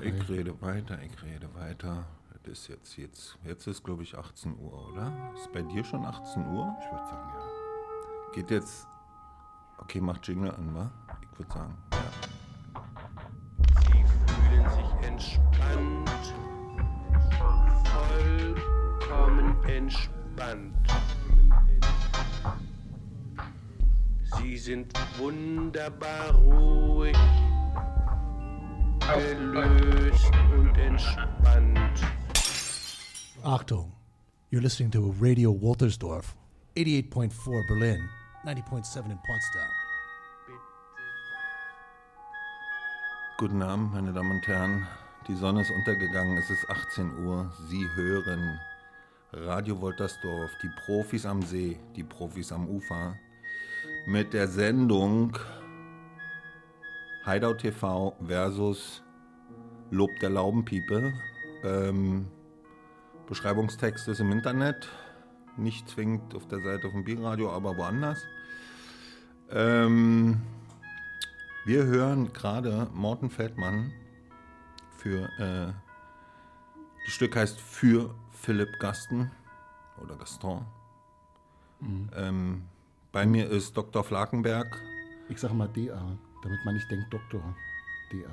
Ich rede weiter, ich rede weiter. Das ist jetzt, jetzt, jetzt ist glaube ich 18 Uhr, oder? Ist bei dir schon 18 Uhr? Ich würde sagen, ja. Geht jetzt. Okay, macht Jingle an, wa? Ich würde sagen, ja. Sie fühlen sich entspannt, vollkommen entspannt. Sie sind wunderbar ruhig, gelöst und entspannt. Achtung, you're listening to Radio Waltersdorf, 88.4 Berlin, 90.7 in Potsdam. Guten Abend, meine Damen und Herren. Die Sonne ist untergegangen, es ist 18 Uhr. Sie hören Radio Woltersdorf, die Profis am See, die Profis am Ufer, mit der Sendung Hideout TV versus Lob der Laubenpiepe. Ähm, Beschreibungstext ist im Internet, nicht zwingend auf der Seite vom Bierradio, aber woanders. Ähm, wir hören gerade Morten Feldmann für, äh, das Stück heißt Für Philipp Gasten oder Gaston. Ähm, bei mir ist Dr. Flakenberg. Ich sage mal DA, damit man nicht denkt Doktor. DA.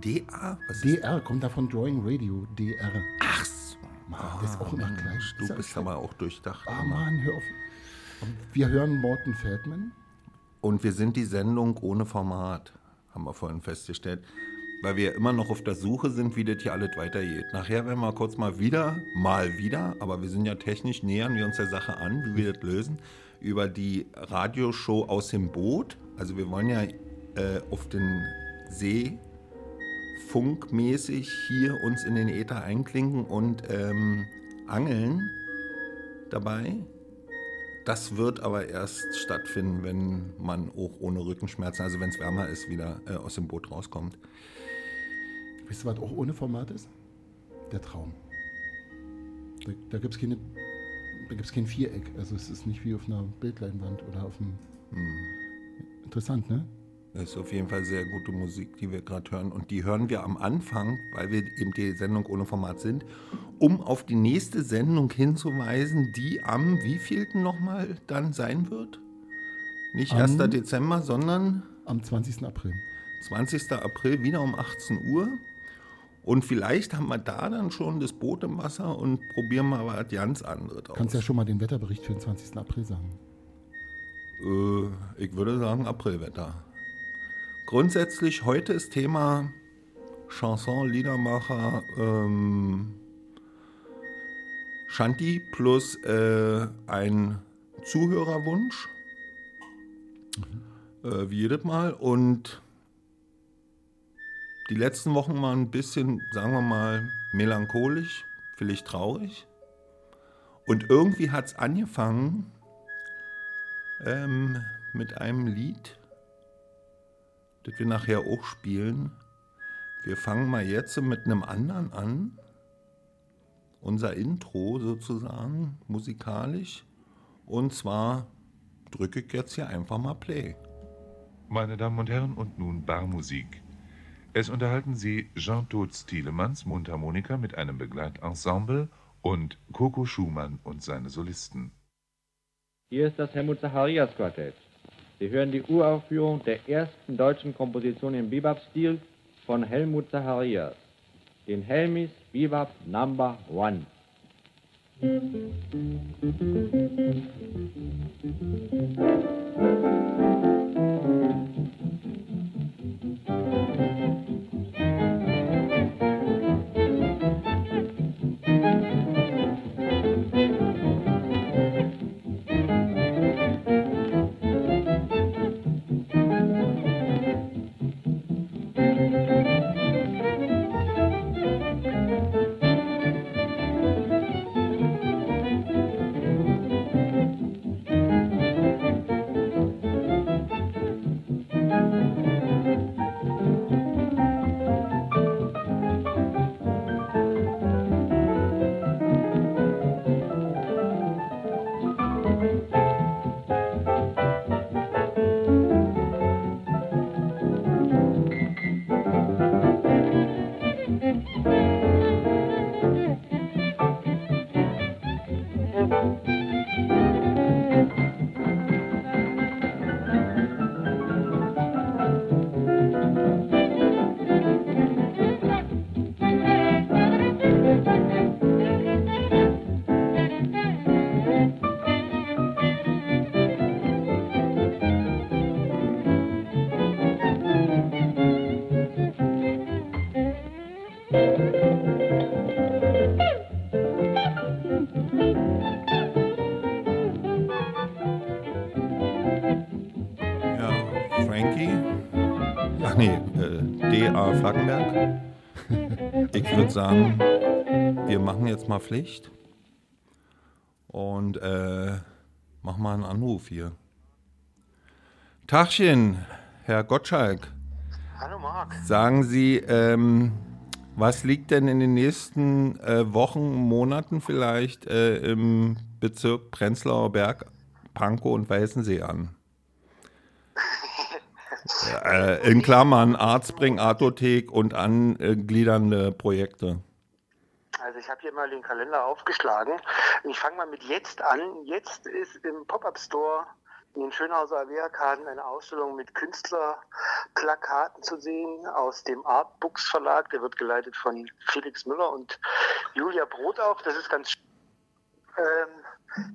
DA? Was ist DR kommt da von Drawing Radio. DR. Ach so. Mann, das ist auch immer gleich. Du Ist bist aber auch durchdacht. Ah, Hammer. Mann, hör auf. Wir hören Morten Feldman. Und wir sind die Sendung ohne Format, haben wir vorhin festgestellt. Weil wir immer noch auf der Suche sind, wie das hier alles weitergeht. Nachher werden wir kurz mal wieder, mal wieder, aber wir sind ja technisch, nähern wir uns der Sache an, wie wir das lösen, über die Radioshow aus dem Boot. Also wir wollen ja äh, auf den See funkmäßig hier uns in den Äther einklinken und ähm, angeln dabei. Das wird aber erst stattfinden, wenn man auch ohne Rückenschmerzen, also wenn es wärmer ist, wieder äh, aus dem Boot rauskommt. Wisst ihr, was auch ohne Format ist? Der Traum. Da, da gibt es keine, da gibt's kein Viereck. Also es ist nicht wie auf einer Bildleinwand oder auf einem... Interessant, ne? Das ist auf jeden Fall sehr gute Musik, die wir gerade hören. Und die hören wir am Anfang, weil wir eben die Sendung ohne Format sind, um auf die nächste Sendung hinzuweisen, die am wievielten nochmal dann sein wird? Nicht Am- 1. Dezember, sondern Am 20. April. 20. April wieder um 18 Uhr. Und vielleicht haben wir da dann schon das Boot im Wasser und probieren mal was ganz anderes aus. Kannst ja schon mal den Wetterbericht für den 20. April sagen. Äh, ich würde sagen Aprilwetter. Grundsätzlich, heute ist Thema Chanson, Liedermacher, ähm, Shanti plus äh, ein Zuhörerwunsch. Äh, wie jedes Mal. Und die letzten Wochen waren ein bisschen, sagen wir mal, melancholisch, vielleicht traurig. Und irgendwie hat es angefangen ähm, mit einem Lied, das wir nachher auch spielen. Wir fangen mal jetzt mit einem anderen an. Unser Intro sozusagen, musikalisch. Und zwar drücke ich jetzt hier einfach mal Play. Meine Damen und Herren, und nun Barmusik. Es unterhalten Sie Jean-Todt Tielemans Mundharmonika mit einem Begleitensemble und Coco Schumann und seine Solisten. Hier ist das Helmut Zacharias Quartett. Sie hören die Uraufführung der ersten deutschen Komposition im Bebop-Stil von Helmut Zacharias, den Helmis Bebop Number One. Musik Frankie. Ach nee, äh, D.A. Flaggenberg. Ich würde sagen, wir machen jetzt mal Pflicht. Und äh, machen mal einen Anruf hier. Tachchen, Herr Gottschalk. Hallo Marc. Sagen Sie, ähm, was liegt denn in den nächsten äh, Wochen, Monaten vielleicht äh, im Bezirk Prenzlauer Berg, Pankow und Weißensee an? Äh, in Klammern Arztbring, Artothek und angliedernde Projekte. Also ich habe hier mal den Kalender aufgeschlagen. Ich fange mal mit jetzt an. Jetzt ist im Pop-Up Store in den Schönhauser Allee-Arkaden eine Ausstellung mit Künstlerplakaten zu sehen aus dem Art Books Verlag. Der wird geleitet von Felix Müller und Julia Brot auch. Das ist ganz sch- ähm,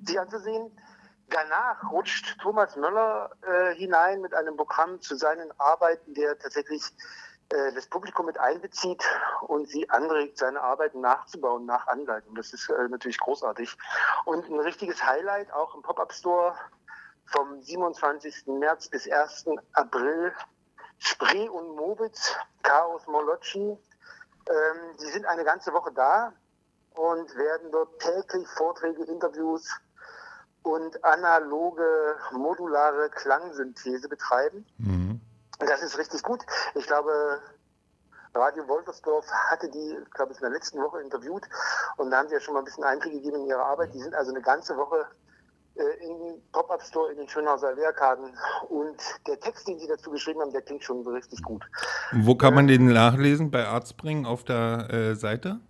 sie anzusehen. Danach rutscht Thomas Möller äh, hinein mit einem Programm zu seinen Arbeiten, der tatsächlich äh, das Publikum mit einbezieht und sie anregt, seine Arbeiten nachzubauen nach Anleitung. Das ist äh, natürlich großartig. Und ein richtiges Highlight auch im Pop-Up Store vom 27. März bis 1. April Spree und Mobitz, Chaos Molocci. Ähm, die sind eine ganze Woche da und werden dort täglich Vorträge, Interviews und analoge modulare Klangsynthese betreiben. Mhm. Das ist richtig gut. Ich glaube, Radio Woltersdorf hatte die, glaube ich, in der letzten Woche interviewt und da haben sie ja schon mal ein bisschen Einblick gegeben in ihre Arbeit. Die sind also eine ganze Woche äh, im Pop-Up Store in den Schönhauser Lehrkarten und der Text, den sie dazu geschrieben haben, der klingt schon so richtig gut. Wo kann man den nachlesen? Bei Arztbring auf der äh, Seite?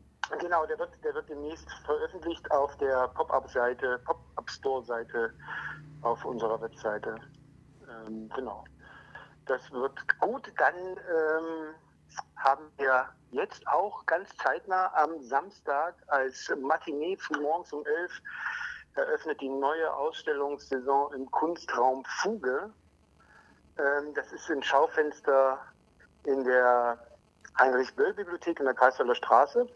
Genau, der wird, der wird demnächst veröffentlicht auf der Pop-Up-Seite, Pop-Up-Store-Seite auf unserer Webseite. Ähm, genau. Das wird gut. Dann ähm, haben wir jetzt auch ganz zeitnah am Samstag als Matinee früh morgens um 11 eröffnet die neue Ausstellungssaison im Kunstraum Fuge. Ähm, das ist ein Schaufenster in der Heinrich-Böll-Bibliothek in der Kreisweiler Straße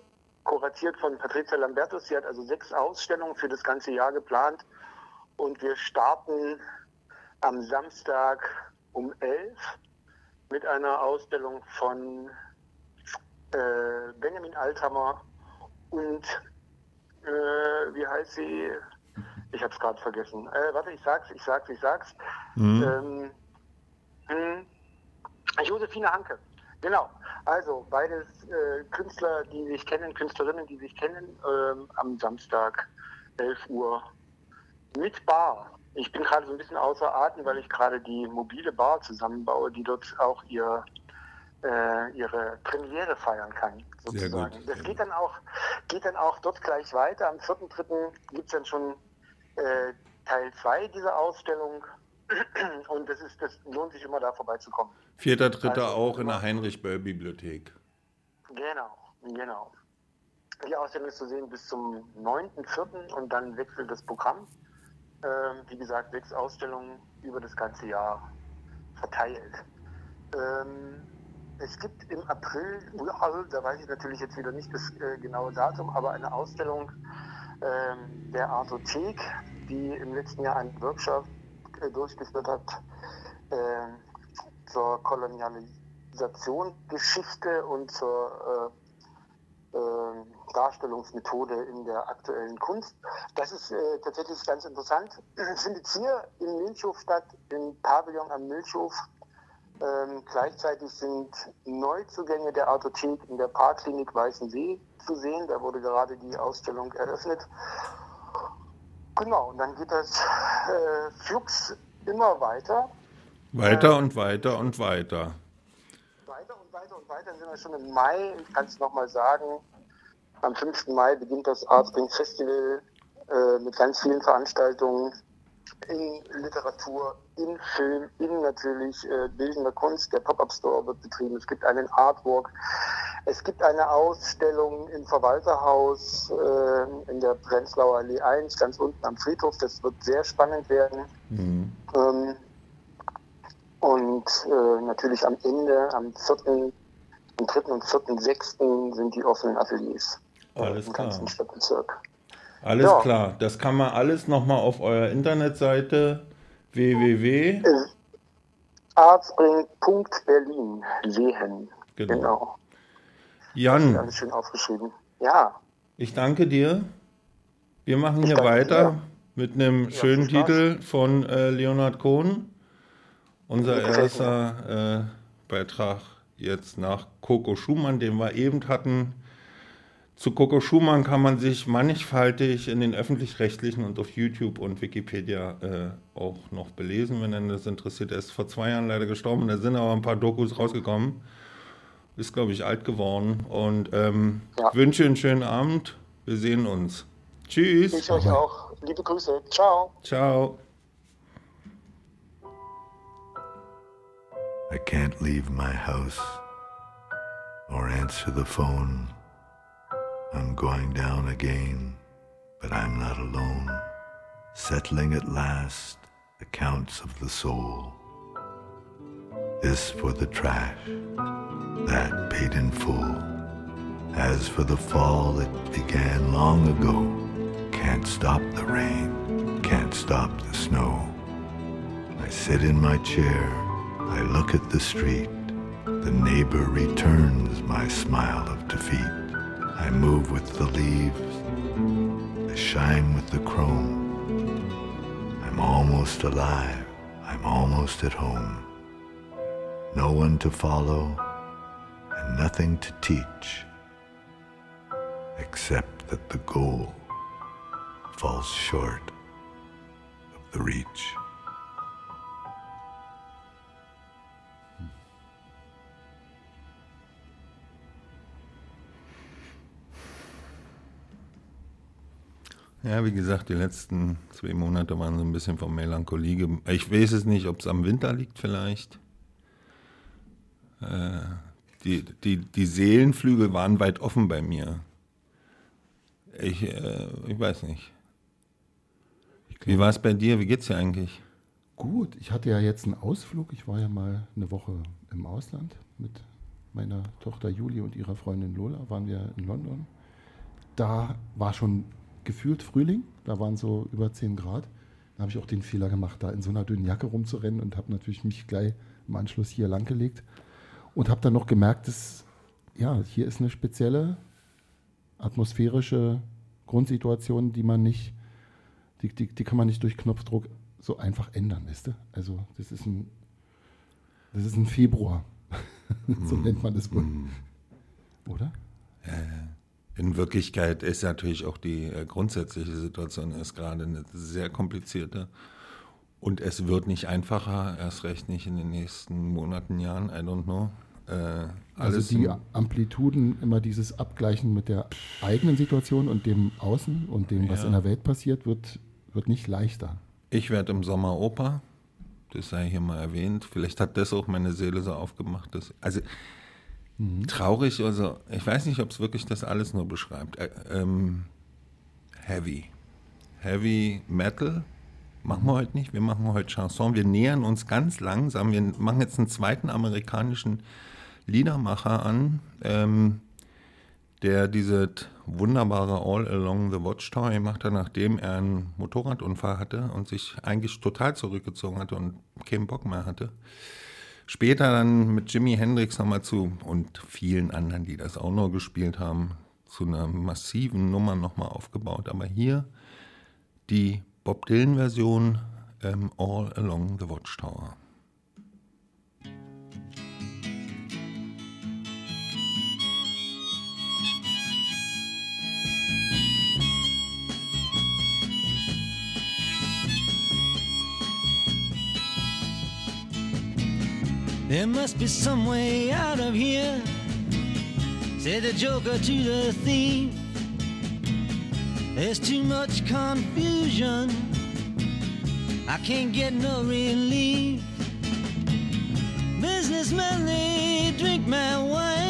kuratiert von Patricia Lambertus. Sie hat also sechs Ausstellungen für das ganze Jahr geplant. Und wir starten am Samstag um 11 mit einer Ausstellung von äh, Benjamin Althammer und äh, wie heißt sie? Ich habe es gerade vergessen. Äh, warte, ich sag's, ich sag's, ich sag's. Mhm. Ähm, hm, Josephine Hanke. Genau. Also beides äh, Künstler, die sich kennen, Künstlerinnen, die sich kennen, ähm, am Samstag 11 Uhr mit Bar. Ich bin gerade so ein bisschen außer Atem, weil ich gerade die mobile Bar zusammenbaue, die dort auch ihr, äh, ihre Premiere feiern kann. Sehr Sozusagen. gut. Das geht dann auch, geht dann auch dort gleich weiter. Am 4.3. gibt es dann schon äh, Teil 2 dieser Ausstellung. Und das ist, das lohnt sich immer da vorbeizukommen. Vierter, dritter Also, auch in der Heinrich-Böll-Bibliothek. Genau, genau. Die Ausstellung ist zu sehen bis zum 9.4. und dann wechselt das Programm. Ähm, wie gesagt, sechs Ausstellungen über das ganze Jahr verteilt. Ähm, es gibt im April, also, da weiß ich natürlich jetzt wieder nicht das äh, genaue Datum, aber eine Ausstellung ähm, der Artothek, die im letzten Jahr einen Workshop durchgeführt hat ähm, zur Kolonialisation, Geschichte und zur äh, äh, Darstellungsmethode in der aktuellen Kunst. Das ist äh, tatsächlich ganz interessant. Findet hier im Milchhof statt, im Pavillon am Milchhof. Ähm, gleichzeitig sind Neuzugänge der Artothek in der Parkklinik Weißensee zu sehen. Da wurde gerade die Ausstellung eröffnet. Genau, und dann geht das äh, flugs immer weiter. Weiter und weiter und weiter. Weiter und weiter und weiter sind wir schon im Mai. Ich kann es nochmal sagen. Am 5. Mai beginnt das Artspring Festival äh, mit ganz vielen Veranstaltungen in Literatur, in Film, in natürlich äh, bildender Kunst. Der Pop-Up Store wird betrieben. Es gibt einen Artwalk. Es gibt eine Ausstellung im Verwalterhaus äh, in der Prenzlauer Allee 1, ganz unten am Friedhof. Das wird sehr spannend werden. Mhm. Ähm, und äh, natürlich am Ende, am 4. am 3. und 4.6. sind die offenen Ateliers. äh, Alles Im klar. ganzen Stadtbezirk. Alles Ja. klar. Das kann man alles nochmal auf eurer Internetseite www. Arztbring.berlin sehen. Genau. Genau. Jan, Alles schön aufgeschrieben. Ja, ich danke dir. Wir machen Ich hier weiter dir. mit einem schönen viel Spaß. Titel von äh, Leonhard Cohn. Unser erster äh, Beitrag jetzt nach Coco Schumann, den wir eben hatten. Zu Coco Schumann kann man sich mannigfaltig in den öffentlich-rechtlichen und auf YouTube und Wikipedia äh, auch noch belesen, wenn einen das interessiert. Er ist vor zwei Jahren leider gestorben, da sind aber ein paar Dokus rausgekommen. Ist, glaube ich, alt geworden. Und ähm, Ja. wünsche einen schönen Abend. Wir sehen uns. Tschüss. ich euch auch. Liebe Grüße. Ciao. Ciao. I can't leave my house or answer the phone. I'm going down again, but I'm not alone. Settling at last accounts of the soul. This for the trash, that paid in full. As for the fall that began long ago, can't stop the rain, can't stop the snow. I sit in my chair, I look at the street. The neighbor returns my smile of defeat. I move with the leaves, I shine with the chrome. I'm almost alive, I'm almost at home. No one to follow, nothing to teach, except that the goal falls short of the reach. Ja, wie gesagt, die letzten zwei Monate waren so ein bisschen von Melancholie. Ich weiß es nicht, ob es am Winter liegt vielleicht. Äh, die, die, die Seelenflügel waren weit offen bei mir. Ich, äh, ich weiß nicht. Wie war es bei dir? Wie geht's dir eigentlich? Gut, ich hatte ja jetzt einen Ausflug. Ich war ja mal eine Woche im Ausland mit meiner Tochter Julie und ihrer Freundin Lola. Waren wir in London. Da war schon gefühlt Frühling. Da waren so über 10 Grad. Da habe ich auch den Fehler gemacht, da in so einer dünnen Jacke rumzurennen und habe natürlich mich gleich im Anschluss hier langgelegt. Und habe dann noch gemerkt, dass ja, hier ist eine spezielle atmosphärische Grundsituation, die man nicht die, die, die kann man nicht durch Knopfdruck so einfach ändern, weißt du? Also das ist ein, das ist ein Februar. so nennt man das wohl. Oder? In Wirklichkeit ist natürlich auch die äh, grundsätzliche Situation ist gerade eine sehr komplizierte. Und es wird nicht einfacher, erst recht nicht in den nächsten Monaten, Jahren, I don't know. Äh, Also die Amplituden, immer dieses Abgleichen mit der eigenen Situation und dem Außen und dem, was Ja. in der Welt passiert, wird, wird nicht leichter. Ich werde im Sommer Opa. Das sei hier mal erwähnt. Vielleicht hat das auch meine Seele so aufgemacht. Dass, also traurig, also ich weiß nicht, ob es wirklich das alles nur beschreibt. Ä- ähm, heavy. Heavy Metal machen wir heute nicht. Wir machen heute Chanson. Wir nähern uns ganz langsam. Wir machen jetzt einen zweiten amerikanischen Liedermacher an. Ähm, der diese wunderbare All Along the Watchtower gemacht hat, nachdem er einen Motorradunfall hatte und sich eigentlich total zurückgezogen hatte und keinen Bock mehr hatte. Später dann mit Jimi Hendrix nochmal zu und vielen anderen, die das auch noch gespielt haben, zu einer massiven Nummer nochmal aufgebaut. Aber hier die Bob Dylan-Version ähm, um, All Along the Watchtower. There must be some way out of here, said the joker to the thief. There's too much confusion, I can't get no relief. Businessmen, they drink my wine,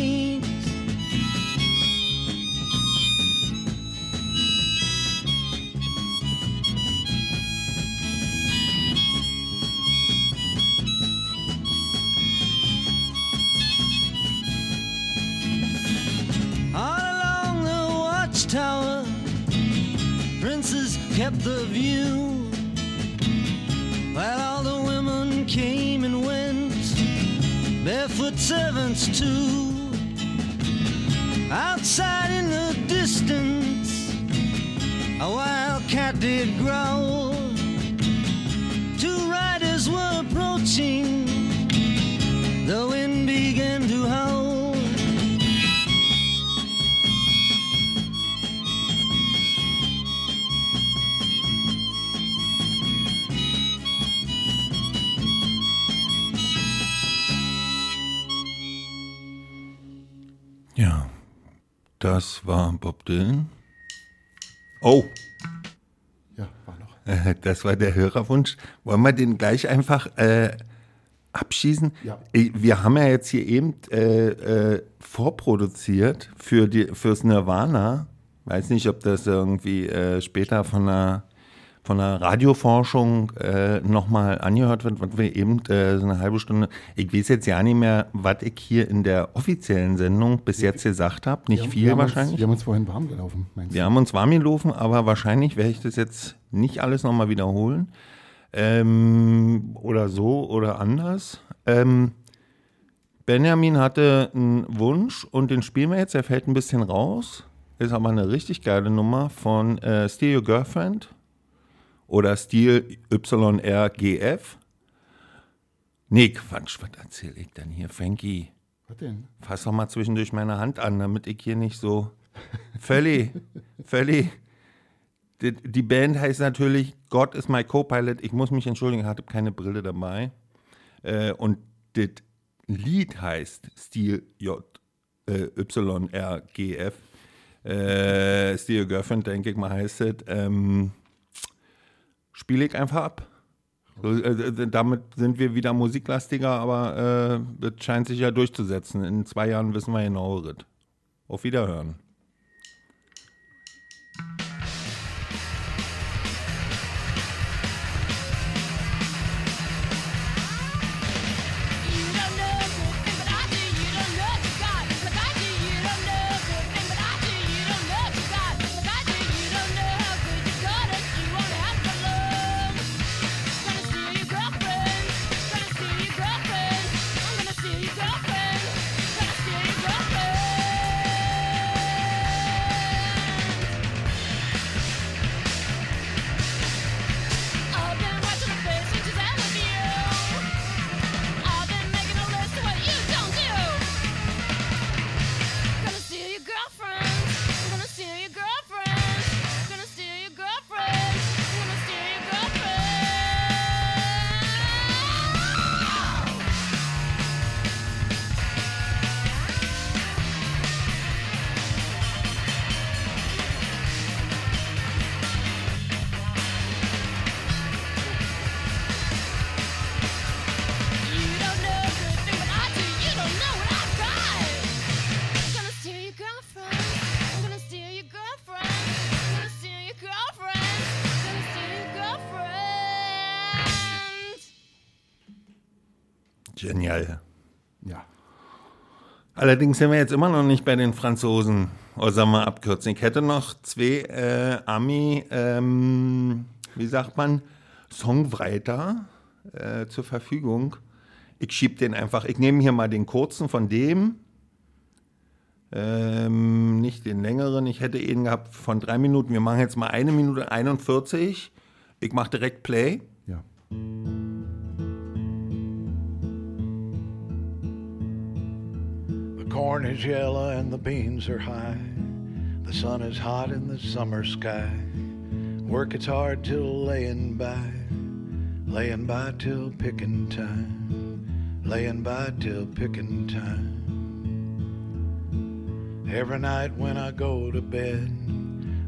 Kept the view. While all the women came and went, barefoot servants too. Outside in the distance, a wild cat did growl. Two riders were approaching, das war Bob Dylan. Oh, Ja, war noch. äh, das war der Hörerwunsch. Wollen wir den gleich einfach äh, abschießen? Ja. Äh, Wir haben ja jetzt hier eben äh, äh, vorproduziert für die, fürs Nirvana. Weiß nicht, ob das irgendwie später von einer, von einer Radioforschung äh, nochmal angehört wird, was wir eben äh, so eine halbe Stunde. Ich weiß jetzt ja nicht mehr, was ich hier in der offiziellen Sendung bis jetzt gesagt habe. Nicht Wir haben- viel wir wahrscheinlich. Uns, wir haben uns vorhin warm gelaufen, meinst Wir du? haben uns warm gelaufen, aber wahrscheinlich werde ich das jetzt nicht alles nochmal wiederholen. Ähm, oder so oder anders. Ähm, Benjamin hatte einen Wunsch und den spielen wir jetzt. Er fällt ein bisschen raus. Ist aber eine richtig geile Nummer von äh, Your Girlfriend oder Steal YRGF. Nee, Quatsch, was erzähle ich denn hier, Frankie? Was denn? Fass doch mal zwischendurch meine Hand an, damit ich hier nicht so. Völlig, völlig. Die, die Band heißt natürlich God is my Co-Pilot. Ich muss mich entschuldigen, ich hatte keine Brille dabei. Äh, und das Lied heißt Steel J, äh, YRGF. Äh, Steel Girlfriend, denke ich mal, heißt es. Ähm, Spiele ich einfach ab. So, äh, damit sind wir wieder musiklastiger, aber äh, das scheint sich ja durchzusetzen. In zwei Jahren wissen wir genaueres. Auf Wiederhören. Genial. Ja. Allerdings sind wir jetzt immer noch nicht bei den Franzosen. Oder sagen wir abkürzen. Ich hätte noch zwei äh, Ami, ähm, wie sagt man, Songwriter äh, zur Verfügung. Ich schieb den einfach, ich nehme hier mal den kurzen von dem, ähm, nicht den längeren. Ich hätte ihn gehabt von drei Minuten. Wir machen jetzt mal eine Minute 41. Ich mache direkt Play. Ja. Corn is yellow and the beans are high. The sun is hot in the summer sky. Work it's hard till laying by, laying by till picking time, laying by till picking time. Every night when I go to bed,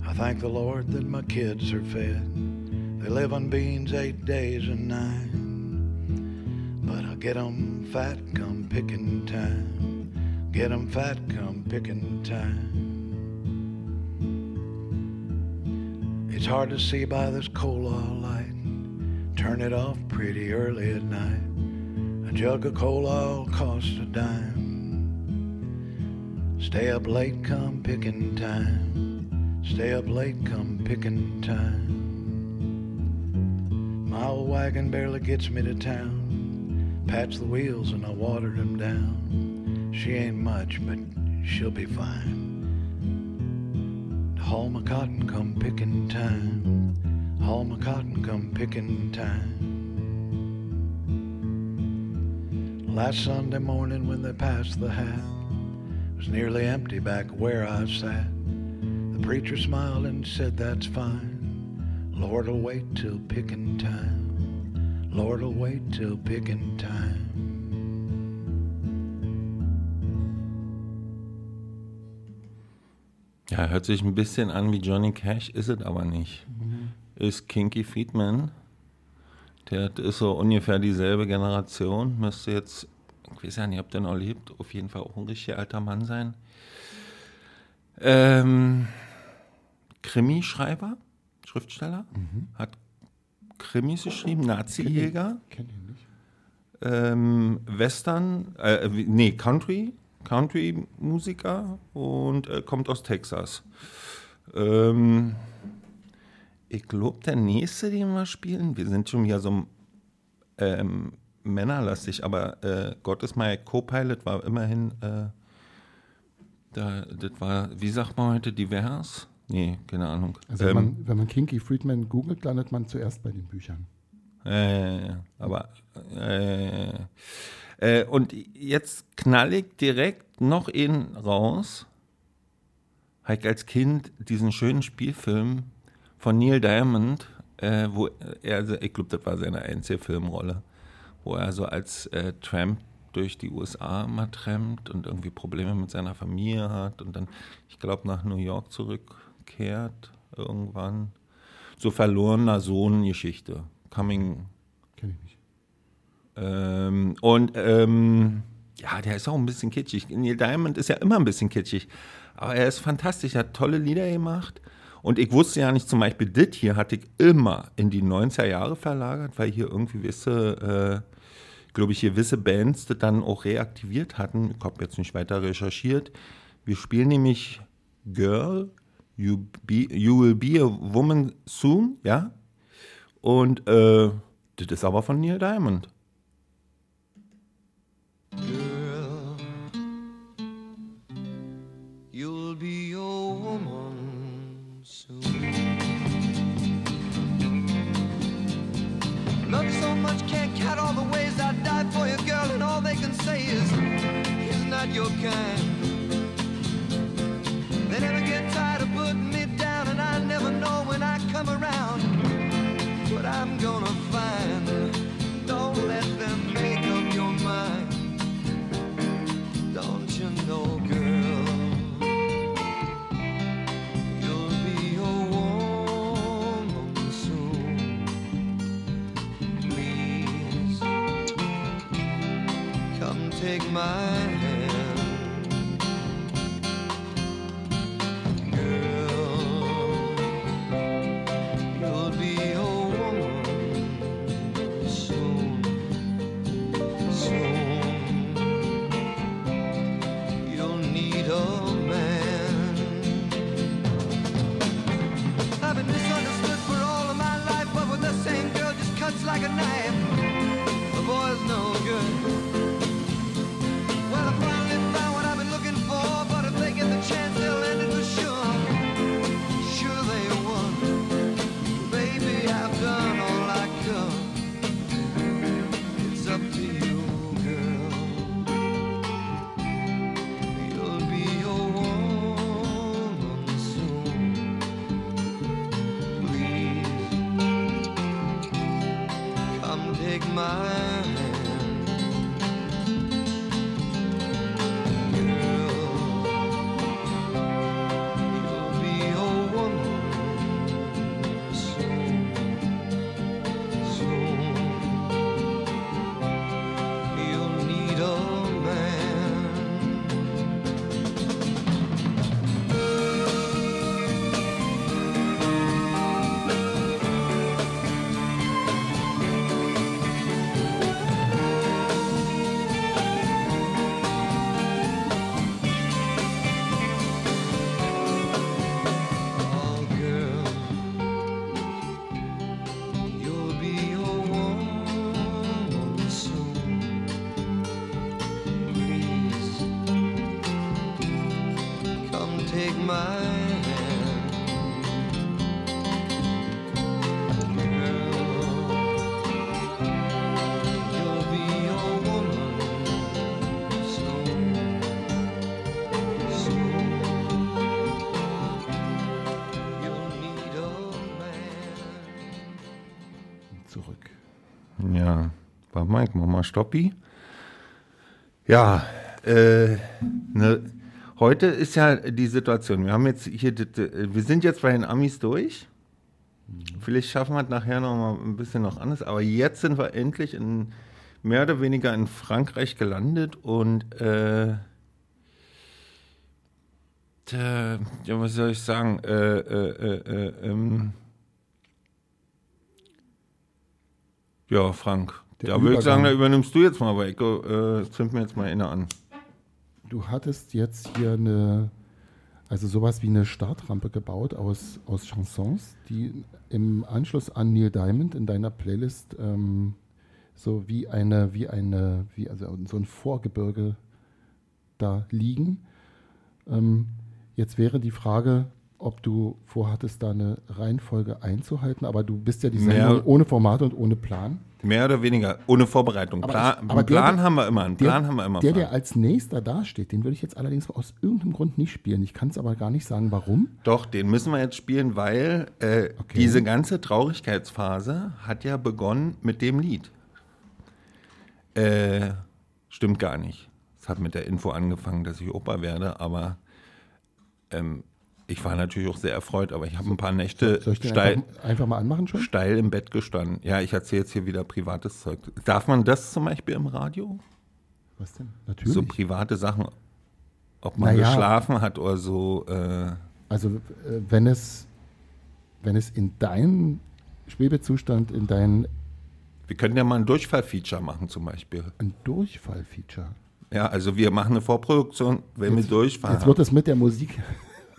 I thank the Lord that my kids are fed. They live on beans eight days and nine, but I get 'em fat come picking time, get 'em fat come picking time. It's hard to see by this oil light. Turn it off pretty early at night. A jug of oil costs a dime. Stay up late come picking time. Stay up late come picking time. My old wagon barely gets me to town. Patch the wheels and I watered them down. She ain't much, but she'll be fine. Haul my cotton, come picking time. Haul my cotton, come picking time. Last Sunday morning when they passed the hat, it was nearly empty back where I sat. The preacher smiled and said, That's fine. Lord'll wait till picking time. Lord'll wait till picking time. Ja, hört sich ein bisschen an wie Johnny Cash, ist es aber nicht. Ist Kinky Friedman. Der ist so ungefähr dieselbe Generation. Müsste jetzt, ich weiß ja nicht, ob der noch lebt, auf jeden Fall auch ein richtig alter Mann sein. Ähm, Krimischreiber, Schriftsteller, hat Krimis geschrieben, Nazi-Jäger. Kenn ich nicht. ähm, Western, äh, nee, Country, Country-Musiker und äh, kommt aus Texas. Ähm, ich glaube, der nächste, den wir spielen, wir sind schon wieder so ähm, männerlastig, aber äh, God is my Co-Pilot war immerhin, äh, da, das war, wie sagt man heute, divers? Nee, keine Ahnung. Also wenn, Ähm, man, wenn man Kinky Friedman googelt, landet man zuerst bei den Büchern. Äh, aber äh, äh, und jetzt knall ich direkt noch einen raus. Habe als Kind diesen schönen Spielfilm von Neil Diamond, äh, wo er, so- ich glaube, das war seine einzige Filmrolle, wo er so als äh, Tramp durch die USA mal trampt und irgendwie Probleme mit seiner Familie hat und dann, ich glaube, nach New York zurückkehrt irgendwann. So verlorener Sohn-Geschichte. Coming. Ähm, und ähm, ja, der ist auch ein bisschen kitschig. Neil Diamond ist ja immer ein bisschen kitschig. Aber er ist fantastisch, er hat tolle Lieder gemacht. Und ich wusste ja nicht, zum Beispiel, das hier hatte ich immer in die 90er Jahre verlagert, weil hier irgendwie gewisse, äh, glaube ich, gewisse Bands das dann auch reaktiviert hatten. Ich habe jetzt nicht weiter recherchiert. Wir spielen nämlich Girl, You, be, you Will Be a Woman Soon, ja? Und äh, das ist aber von Neil Diamond. Girl, you'll be your woman soon. Love you so much, can't count all the ways I died for you, girl, and all they can say is, he's not your kind. Stoppi. Ja, äh, ne, heute ist ja die Situation, wir haben jetzt hier, wir sind jetzt bei den Amis durch. Vielleicht schaffen wir es nachher noch mal ein bisschen noch anders, aber jetzt sind wir endlich in, mehr oder weniger in Frankreich gelandet und äh, tja, ja, was soll ich sagen? Äh, äh, äh, äh, ähm, ja, Frank. Der ja, würde ich sagen, da übernimmst du jetzt mal, weil ich äh, zünd mir jetzt mal inne an. Du hattest jetzt hier eine, also sowas wie eine Startrampe gebaut aus, aus Chansons, die im Anschluss an Neil Diamond in deiner Playlist ähm, so wie eine, wie eine, wie also so ein Vorgebirge da liegen. Ähm, jetzt wäre die Frage, ob du vorhattest, da eine Reihenfolge einzuhalten, aber du bist ja die Sendung ohne Format und ohne Plan. Mehr oder weniger, ohne Vorbereitung. Aber Plan, ich- aber Plan der- haben wir immer, einen Der, Plan haben wir immer. der, der als nächster dasteht, den würde ich jetzt allerdings aus irgendeinem Grund nicht spielen. Ich kann es aber gar nicht sagen, warum. Doch, den müssen wir jetzt spielen, weil äh, Okay. diese ganze Traurigkeitsphase hat ja begonnen mit dem Lied. Äh, stimmt gar nicht. Es hat mit der Info angefangen, dass ich Opa werde, aber ähm, ich war natürlich auch sehr erfreut, aber ich habe ein paar Nächte steil, einfach, einfach mal anmachen schon? steil im Bett gestanden. Ja, ich erzähle jetzt hier wieder privates Zeug. Darf man das zum Beispiel im Radio? Was denn? Natürlich. So private Sachen, ob man Naja. geschlafen hat oder so. Äh, Also äh, wenn es, wenn es in deinem Schwebezustand, in dein wir können ja mal ein Durchfall-Feature machen zum Beispiel. ein Durchfall-Feature. Ja, also wir machen eine Vorproduktion, wenn wir durchfahren. Jetzt wird es mit der Musik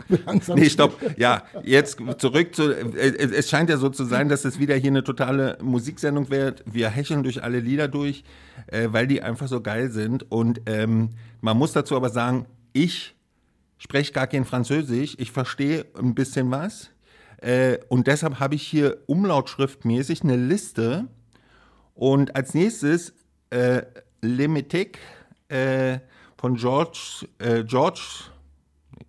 langsam. Nee, stopp. Ja, jetzt zurück zu. Es scheint ja so zu sein, dass es wieder hier eine totale Musiksendung wird. Wir hecheln durch alle Lieder durch, äh, weil die einfach so geil sind. Und ähm, man muss dazu aber sagen, ich spreche gar kein Französisch. Ich verstehe ein bisschen was. Äh, und deshalb habe ich hier umlautschriftmäßig eine Liste. Und als nächstes äh, Limitek äh, von George, äh, George,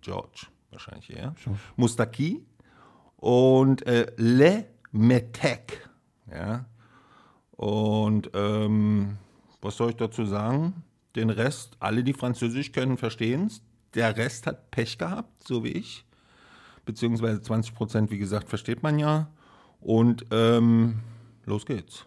George, wahrscheinlich eher, Mustaki und äh, Le Metek. Ja. Und ähm, was soll ich dazu sagen? Den Rest, alle, die Französisch können, verstehen es. Der Rest hat Pech gehabt, so wie ich. Beziehungsweise 20 Prozent, wie gesagt, versteht man ja. Und ähm, los geht's.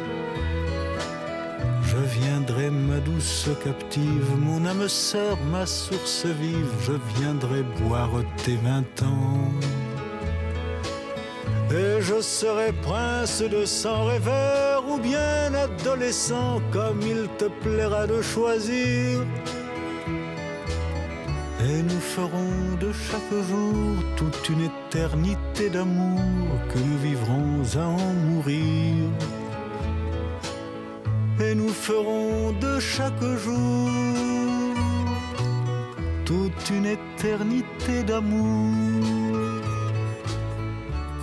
Je viendrai, ma douce captive, mon âme sœur, ma source vive, je viendrai boire tes vingt ans. Et je serai prince de sang rêveur ou bien adolescent, comme il te plaira de choisir. Et nous ferons de chaque jour toute une éternité d'amour que nous vivrons à en mourir. Et nous ferons de chaque jour toute une éternité d'amour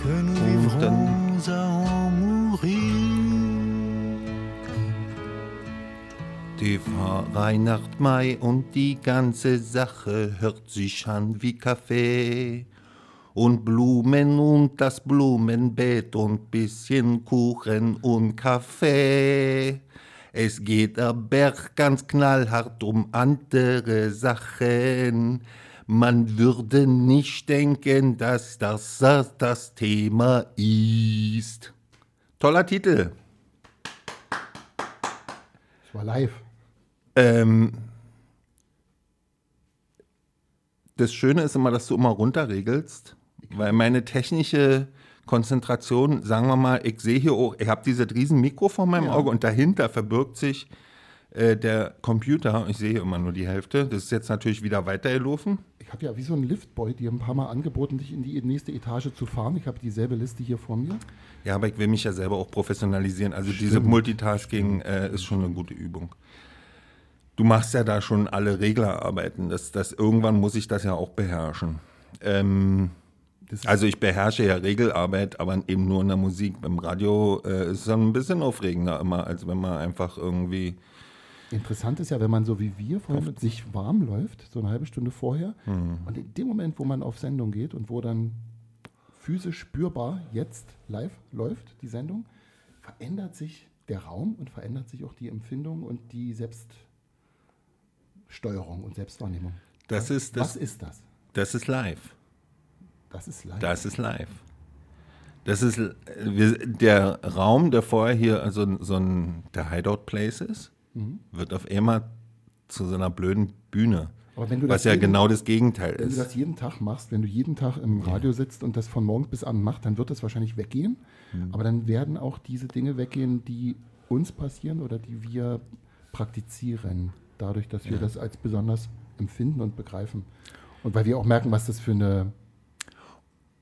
que nous vivrons à en mourir. Die Weihnacht Mai und die ganze Sache hört sich an wie Kaffee. Und Blumen und das Blumenbeet und bisschen Kuchen und Kaffee. Es geht aber ganz knallhart um andere Sachen. Man würde nicht denken, dass das das, das Thema ist. Toller Titel. Ich war live. Ähm, das Schöne ist immer, dass du immer runterregelst, weil meine technische Konzentration, sagen wir mal, ich sehe hier auch, ich habe dieses riesen Mikro vor meinem Ja. Auge und dahinter verbirgt sich äh, der Computer. Ich sehe hier immer nur die Hälfte. Das ist jetzt natürlich wieder weitergelaufen. Ich habe ja wie so ein Liftboy dir ein paar Mal angeboten, dich in die nächste Etage zu fahren. Ich habe dieselbe Liste hier vor mir. Ja, aber ich will mich ja selber auch professionalisieren. Also diese Stimmt. Multitasking äh, ist schon eine gute Übung. Du machst ja da schon alle Reglerarbeiten. Das, das, irgendwann muss ich das ja auch beherrschen. Ähm, also ich beherrsche ja Regelarbeit, aber eben nur in der Musik. Beim Radio äh, ist es dann ein bisschen aufregender immer, als wenn man einfach irgendwie... Interessant ist ja, wenn man so wie wir vorhin sich warm läuft, so eine halbe Stunde vorher, Mhm. und in dem Moment, wo man auf Sendung geht und wo dann physisch spürbar jetzt live läuft, die Sendung, verändert sich der Raum und verändert sich auch die Empfindung und die Selbststeuerung und Selbstwahrnehmung. Das ist das, Was ist das? das ist live. Das ist live. Das ist live. Das ist wir, der Raum, der vorher hier also so ein der Hideout Place ist, Mhm. wird auf einmal zu so einer blöden Bühne. Wenn du was ja jeden- genau das Gegenteil Wenn du ist. das jeden Tag machst, wenn du jeden Tag im Radio sitzt und das von morgens bis abends machst, dann wird das wahrscheinlich weggehen. Mhm. Aber dann werden auch diese Dinge weggehen, die uns passieren oder die wir praktizieren, dadurch, dass wir Ja. das als besonders empfinden und begreifen. Und weil wir auch merken, was das für eine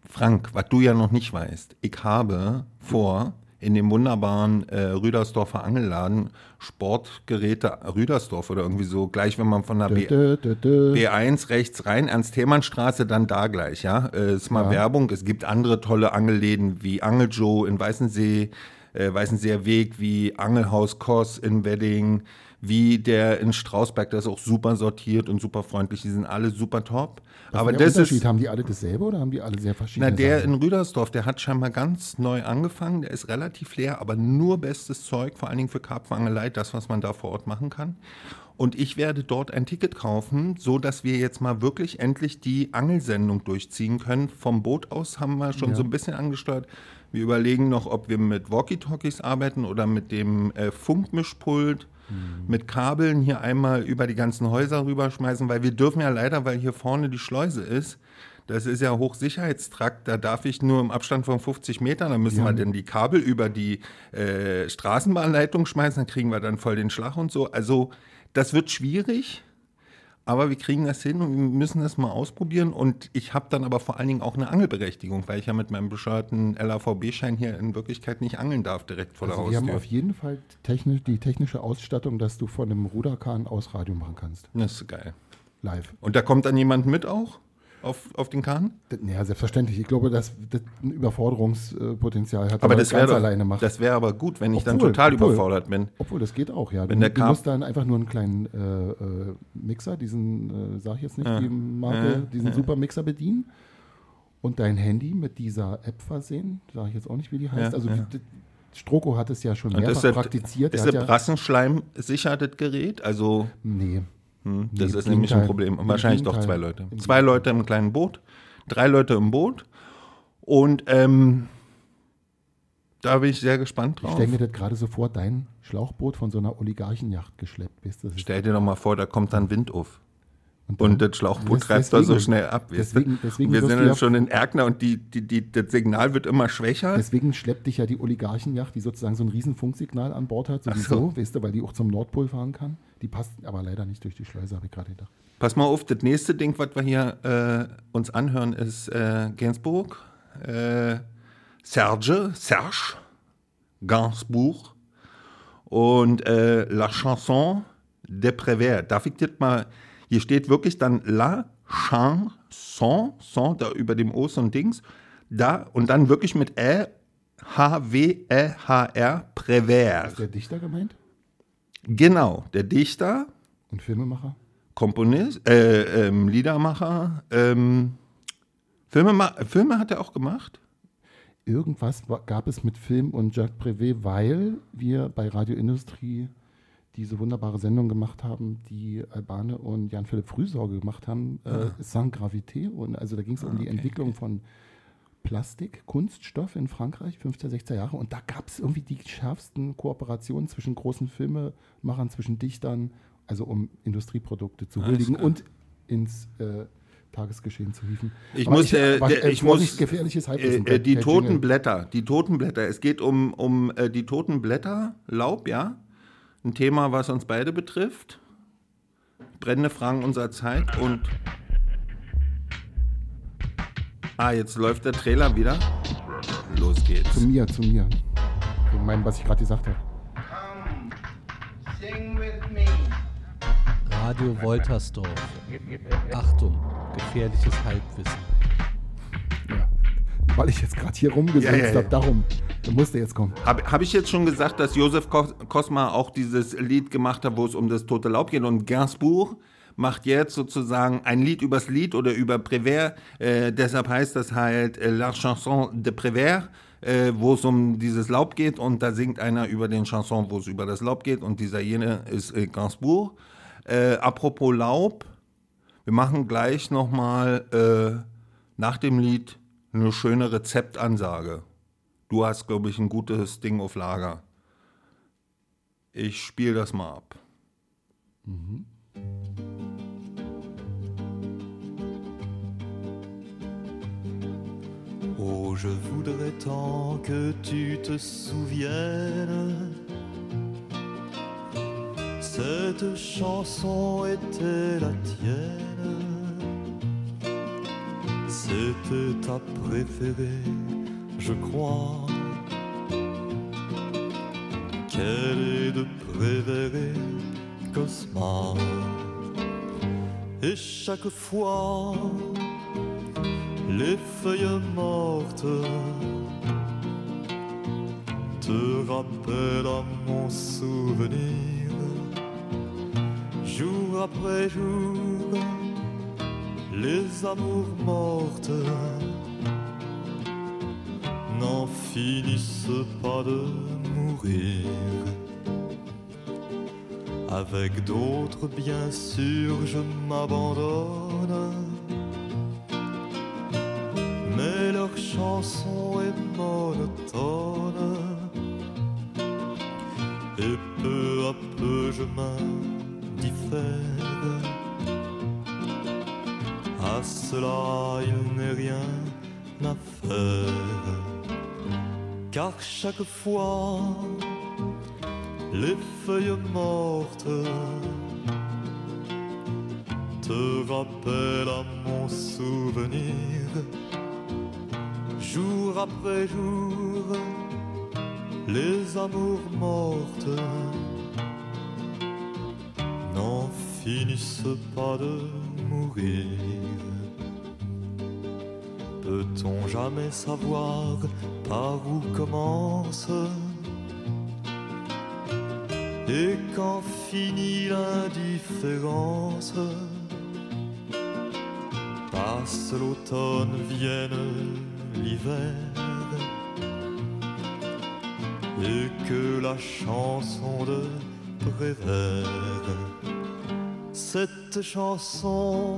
Frank, was du ja noch nicht weißt, ich habe vor, in dem wunderbaren äh, Rüdersdorfer Angelladen Sportgeräte Rüdersdorf oder irgendwie so, gleich wenn man von der Dö, dö, dö, dö. B1 rechts rein, Ernst-Thälmann-Straße, dann da gleich, ja. Äh, ist mal Ja. Werbung. Es gibt andere tolle Angelläden wie Angel Joe in Weißensee, äh, Weißenseer Weg, wie Angelhaus Koss in Wedding, wie der in Strausberg, der ist auch super sortiert und super freundlich. Die sind alle super top. Was Aber ist der das Unterschied? ist. haben die alle dasselbe oder haben die alle sehr verschiedene Na, der Sachen? in Rüdersdorf, der hat scheinbar ganz neu angefangen. Der ist relativ leer, aber nur bestes Zeug, vor allen Dingen für Karpfenangelei, das, was man da vor Ort machen kann. Und ich werde dort ein Ticket kaufen, so dass wir jetzt mal wirklich endlich die Angelsendung durchziehen können. Vom Boot aus haben wir schon Ja. so ein bisschen angesteuert. Wir überlegen noch, ob wir mit Walkie-Talkies arbeiten oder mit dem äh, Funkmischpult mit Kabeln hier einmal über die ganzen Häuser rüberschmeißen, weil wir dürfen ja leider, weil hier vorne die Schleuse ist, das ist ja Hochsicherheitstrakt, da darf ich nur im Abstand von 50 Metern, da müssen Ja. wir dann die Kabel über die äh, Straßenbahnleitung schmeißen, dann kriegen wir dann voll den Schlag und so. Also das wird schwierig, aber wir kriegen das hin und wir müssen das mal ausprobieren. Und ich habe dann aber vor allen Dingen auch eine Angelberechtigung, weil ich ja mit meinem bescheuerten LAVB-Schein hier in Wirklichkeit nicht angeln darf direkt vor Also der wir haben Haustür. auf jeden Fall technisch, die technische Ausstattung, dass du von einem Ruderkahn aus Radio machen kannst. Das ist geil. Live. Und da kommt dann jemand mit auch? Auf, auf den Kahn? Ja, selbstverständlich. Ich glaube, dass das ein Überforderungspotenzial hat. Aber wenn das man ganz wäre alleine macht. das wäre aber gut, wenn ich dann Obwohl- total obwohl- überfordert bin. Obwohl, das geht auch, ja. Wenn du, der du musst dann einfach nur einen kleinen äh, äh, Mixer, diesen, äh, sag ich jetzt nicht, Ja. die Marke, Ja. diesen Ja. Supermixer bedienen und dein Handy mit dieser App versehen. Sag ich jetzt auch nicht, wie die heißt. Also ja. wie- d- Stroko hat es ja schon mehrfach praktiziert. ist Er ja, Brassenschleim sicher, das Gerät? Also, nee. Hm, Nee, das im ist nämlich ein. Problem. Im Wahrscheinlich doch zwei Leute. Im Zwei Leute im kleinen Boot, drei Leute im Boot. Und ähm, da bin ich sehr gespannt Ich drauf. stelle mir das gerade so vor, dein Schlauchboot von so einer Oligarchenjacht geschleppt. Weißt, du, das ist Stell dir doch mal vor, da kommt dann Wind auf. Und Und das Schlauchboot treibt da so schnell ab. du? deswegen- deswegen Wir sind ja schon in Erkner und die, die, die, das Signal wird immer schwächer. Deswegen schleppt dich ja die Oligarchenjacht, die sozusagen so ein riesen Funksignal an Bord hat, sowieso, weißt du, weil die auch zum Nordpol fahren kann. Die passt aber leider nicht durch die Schleuse, habe ich gerade gedacht. Pass mal auf, das nächste Ding, was wir hier äh, uns anhören, ist äh, Gainsbourg. Äh, Serge, Serge Gainsbourg. Und äh, La Chanson de Prévert. Darf ich das mal, hier steht wirklich dann La Chanson, Son, da über dem O so ein Dings, da und dann wirklich mit Ä, H-W-E-H-R, Prévert. Ist der Dichter gemeint? Genau, der Dichter. Und Filmemacher? Komponist, äh, ähm, Liedermacher, ähm, Filme, Filme hat er auch gemacht. Irgendwas wa- gab es mit Film und Jacques Prévé, weil wir bei Radio Industrie diese wunderbare Sendung gemacht haben, die Albane und Jan-Philipp Frühsorge gemacht haben, äh, Ah. Sans Gravité. Und also da ging es um die Entwicklung von Plastik, Kunststoff in Frankreich, 15, 16 Jahre. Und da gab es irgendwie die schärfsten Kooperationen zwischen großen Filmemachern, zwischen Dichtern, also um Industrieprodukte zu huldigen und ins äh, Tagesgeschehen zu hieven. Ich Aber muss, äh, was- äh, ich muss gefährliches äh, Halbwissen. äh, die toten. Blätter, die toten Blätter. Es geht um, um äh, die toten Blätter, Laub, ja. Ein Thema, was uns beide betrifft. Brennende Fragen unserer Zeit und Ah, jetzt läuft der Trailer wieder. Los geht's. Zu mir, zu mir. Wegen meinem, was ich gerade gesagt habe. Radio Woltersdorf. Achtung, gefährliches Halbwissen. Weil ich jetzt gerade hier rumgesetzt Ja, ja, ja. habe, darum. Da musste jetzt kommen. Habe hab ich jetzt schon gesagt, dass Josef Kos Kosma auch dieses Lied gemacht hat, wo es um das tote Laub geht? Und Gainsbourg macht jetzt sozusagen ein Lied übers Lied oder über Prévert. Äh, deshalb heißt das halt äh, La Chanson de Prévert, äh, wo es um dieses Laub geht. Und da singt einer über den Chanson, wo es über das Laub geht. Und dieser jene ist äh, Gainsbourg. Äh, apropos Laub, wir machen gleich nochmal äh, nach dem Lied eine schöne Rezeptansage. Du hast, glaube ich, ein gutes Ding auf Lager. Ich spiele das mal ab. Oh, je voudrais tant que tu te souviennes. Cette chanson était la tienne. C'était ta préférée, je crois. Quelle est de préférée, Cosma? Et chaque fois, les feuilles mortes te rappellent à mon souvenir, jour après jour, les amours mortes n'en finissent pas de mourir. Avec d'autres, bien sûr, je m'abandonne mais leur chanson est monotone. Il n'est rien à faire. Car chaque fois, les feuilles mortes te rappellent à mon souvenir jour après jour, les amours mortes n'en finissent pas de mourir. Peut-on jamais savoir par où commence et quand finit l'indifférence? Passe l'automne, vienne l'hiver et que la chanson de Prévert cette chanson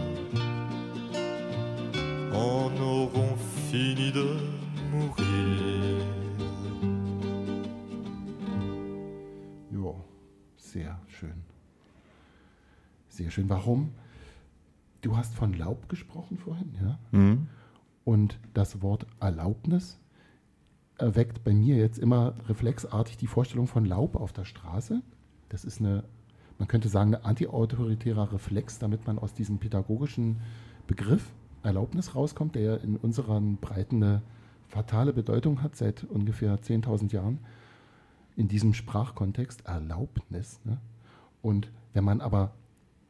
fini de mourir. Ja, sehr schön. Sehr schön. Warum? Du hast von Laub gesprochen vorhin, ja? Mhm. Und das Wort Erlaubnis erweckt bei mir jetzt immer reflexartig die Vorstellung von Laub auf der Straße. Das ist eine, man könnte sagen, ein antiautoritärer Reflex, damit man aus diesem pädagogischen Begriff Erlaubnis rauskommt, der ja in unseren Breiten eine fatale Bedeutung hat seit ungefähr 10.000 Jahren in diesem Sprachkontext Erlaubnis. Ne? Und wenn man aber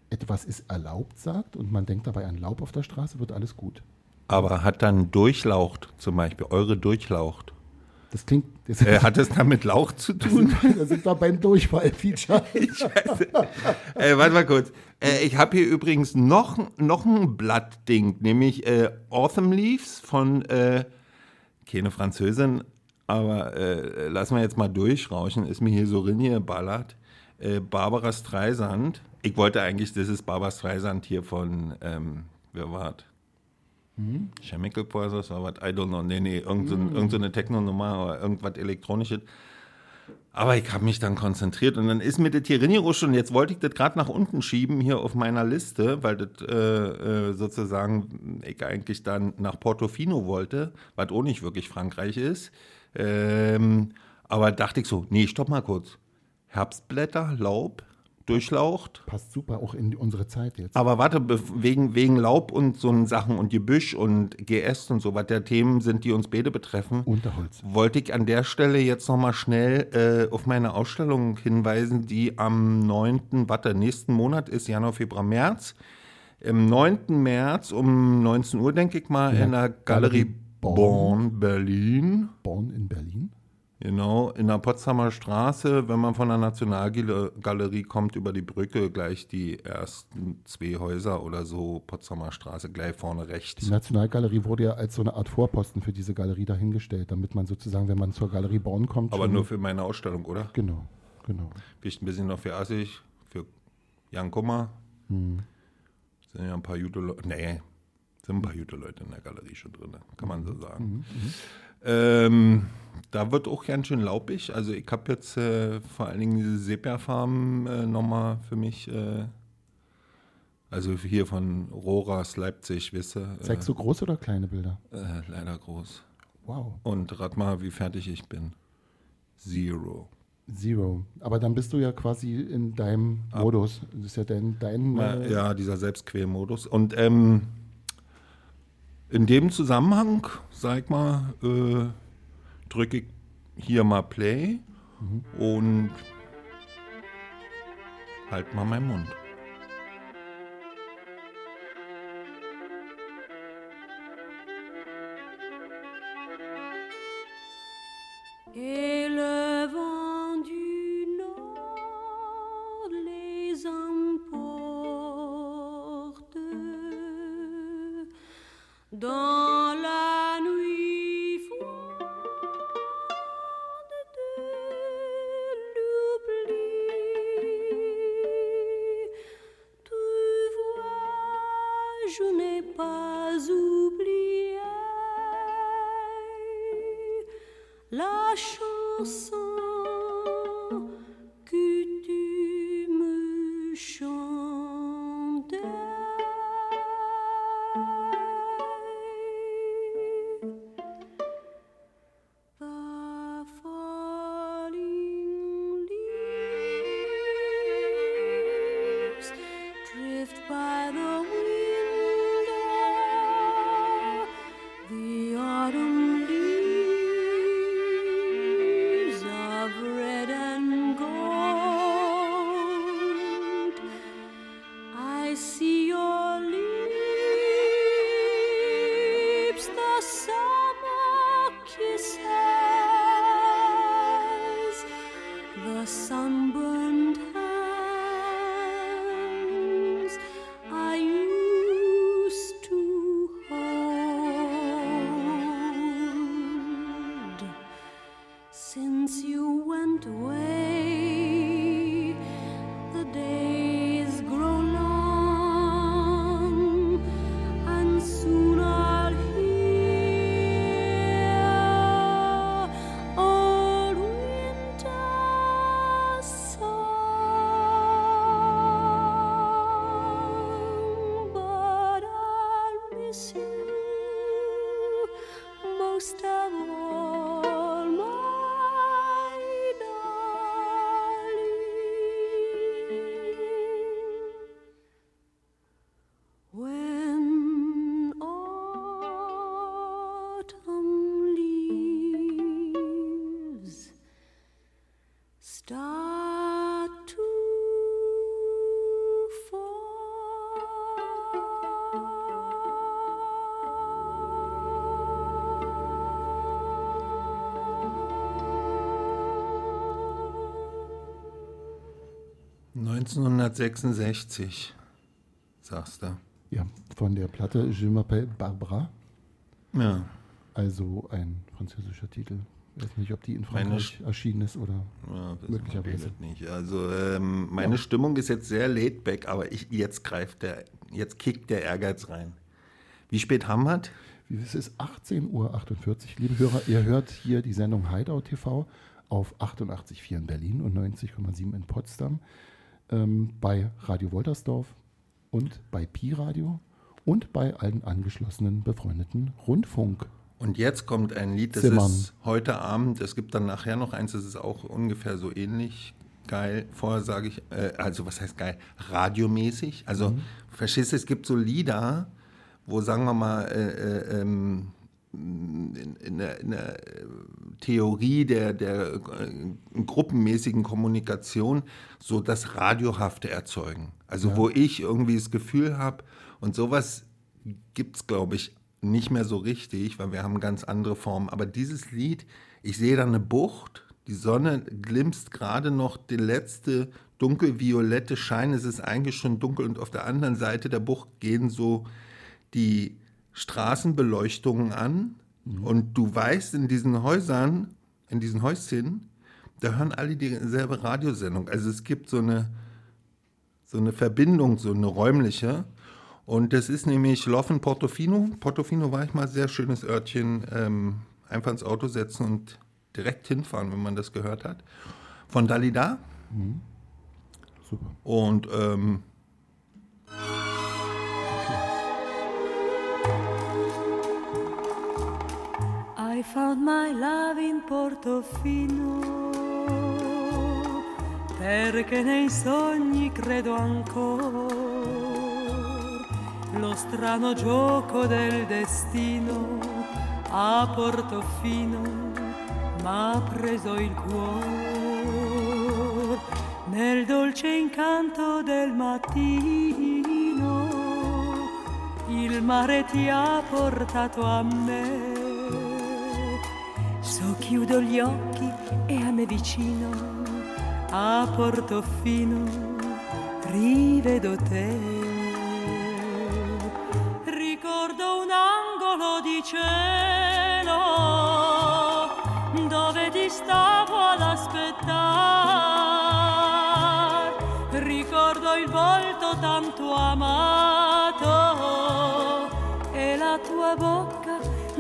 etwas ist erlaubt sagt und man denkt dabei an Laub auf der Straße, wird alles gut. Aber hat dann Durchlaucht zum Beispiel, eure Durchlaucht. Das klingt. Das Äh, hat das dann mit Lauch zu tun? da sind wir beim Durchfall-Feature. äh, warte mal kurz. Äh, ich habe hier übrigens noch, noch ein Blattding, nämlich äh, Autumn Leaves von, äh, keine Französin, aber äh, lassen wir jetzt mal durchrauschen, ist mir hier so ringeballert. Äh, Barbara Streisand. Ich wollte eigentlich, das ist Barbara Streisand hier von, ähm, wer war das? Hm? Chemical oder was? I don't know. Nee, nee, irgend so, Mm. irgend so eine Techno-Nummer oder irgendwas Elektronisches. Aber ich habe mich dann konzentriert und dann ist mir das hier reingerutscht und jetzt wollte ich das gerade nach unten schieben hier auf meiner Liste, weil das äh, äh, sozusagen ich eigentlich dann nach Portofino wollte, was auch nicht wirklich Frankreich ist. Ähm, aber dachte ich so, nee, stopp mal kurz. Herbstblätter, Laub, Durchlaucht. Passt super auch in unsere Zeit jetzt. Aber warte, wegen, wegen Laub und so Sachen und Gebüsch und GS und so, was der Themen sind, die uns beide betreffen, Unterholz. wollte ich an der Stelle jetzt nochmal schnell äh, auf meine Ausstellung hinweisen, die am 9., warte, nächsten Monat ist, Januar, Februar, März. Im 9. März um 19 Uhr, denke ich mal, Ja, in der Galerie Galerie Born. Born, Berlin. Born in Berlin. Genau, in der Potsdamer Straße, wenn man von der Nationalgalerie kommt, über die Brücke gleich die ersten zwei Häuser oder so, Potsdamer Straße, gleich vorne rechts. Die Nationalgalerie wurde ja als so eine Art Vorposten für diese Galerie dahingestellt, damit man sozusagen, wenn man zur Galerie Born kommt. Aber nur für meine Ausstellung, oder? Genau, genau. Vielleicht ein bisschen noch für Assig, für Jan Kummer. Hm. Sind ja ein paar gute Leute, nee, sind ein paar gute Leute in der Galerie schon drin, kann man so sagen. Mhm, Ähm, da wird auch ganz schön laubig. Also ich habe jetzt äh, vor allen Dingen diese Sepia-Farben äh, nochmal für mich, äh, also hier von Roras Leipzig, wisst ihr. äh, Zeigst du große oder kleine Bilder? Äh, leider groß. Wow. Und rat mal, wie fertig ich bin. Zero. Zero. Aber dann bist du ja quasi in deinem Modus. Das ist ja dein. dein Ma- äh, Ja, dieser Selbstquälmodus. Und ähm, in dem Zusammenhang, sag mal, äh, drücke ich hier mal Play und halt mal meinen Mund. Et 1966, sagst du. Ja, von der Platte Je m'appelle Barbara. Ja. Also ein französischer Titel. Ich weiß nicht, ob die in Meine Frankreich Sch- erschienen ist oder Ja, möglicherweise. nicht. Also ähm, meine Ja. Stimmung ist jetzt sehr laid back, aber ich, jetzt greift der, jetzt kickt der Ehrgeiz rein. Wie spät haben wir? Es ist 18.48 Uhr. Liebe Hörer, ihr hört hier die Sendung Hideout TV auf 88,4 in Berlin und 90,7 in Potsdam, ähm, bei Radio Woltersdorf und bei Pi Radio und bei allen angeschlossenen befreundeten Rundfunk. Und jetzt kommt ein Lied, das Zimmern. ist heute Abend. Es gibt dann nachher noch eins, das ist auch ungefähr so ähnlich geil. Vorher sage ich, äh, also was heißt geil? Radiomäßig. Also, Mhm. verstehst du, es gibt so Lieder, wo sagen wir mal, äh, äh, ähm, in, in, der, in Theorie der, der äh, gruppenmäßigen Kommunikation so das Radiohafte erzeugen. Also Ja. wo ich irgendwie das Gefühl habe, und sowas gibt es, glaube ich, nicht mehr so richtig, weil wir haben ganz andere Formen. Aber dieses Lied, ich sehe da eine Bucht, die Sonne glimpst gerade noch der letzte dunkelviolette Schein, es ist eigentlich schon dunkel und auf der anderen Seite der Bucht gehen so die Straßenbeleuchtungen an und du weißt, in diesen Häusern, in diesen Häuschen, da hören alle dieselbe Radiosendung. Also es gibt so eine, so eine Verbindung, so eine räumliche. Und das ist nämlich Love in Portofino. Portofino war ich mal sehr schönes Örtchen. Ähm, einfach ins Auto setzen und direkt hinfahren, wenn man das gehört hat. Von Dalida. Super. Und ähm, I found my love in Portofino. Perché nei sogni credo ancora lo strano gioco del destino a Portofino m'ha preso il cuore. Nel dolce incanto del mattino il mare ti ha portato a me So chiudo gli occhi e a me vicino, a Portofino, rivedo te. Ricordo un angolo di cielo dove ti stavo ad aspettare. Ricordo il volto tanto amato e la tua bocca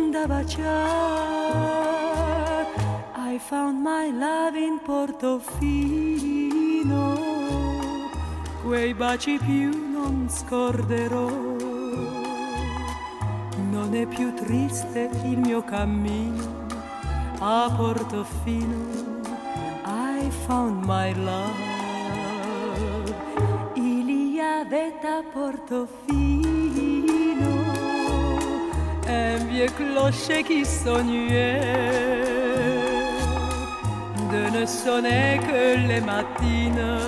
da baciare. Found my love in Portofino, quei baci più non scorderò. Non è più triste il mio cammino a Portofino. I found my love. Il y a avait à Portofino un vieux clocher qui sonnuait de ne sonner que les matines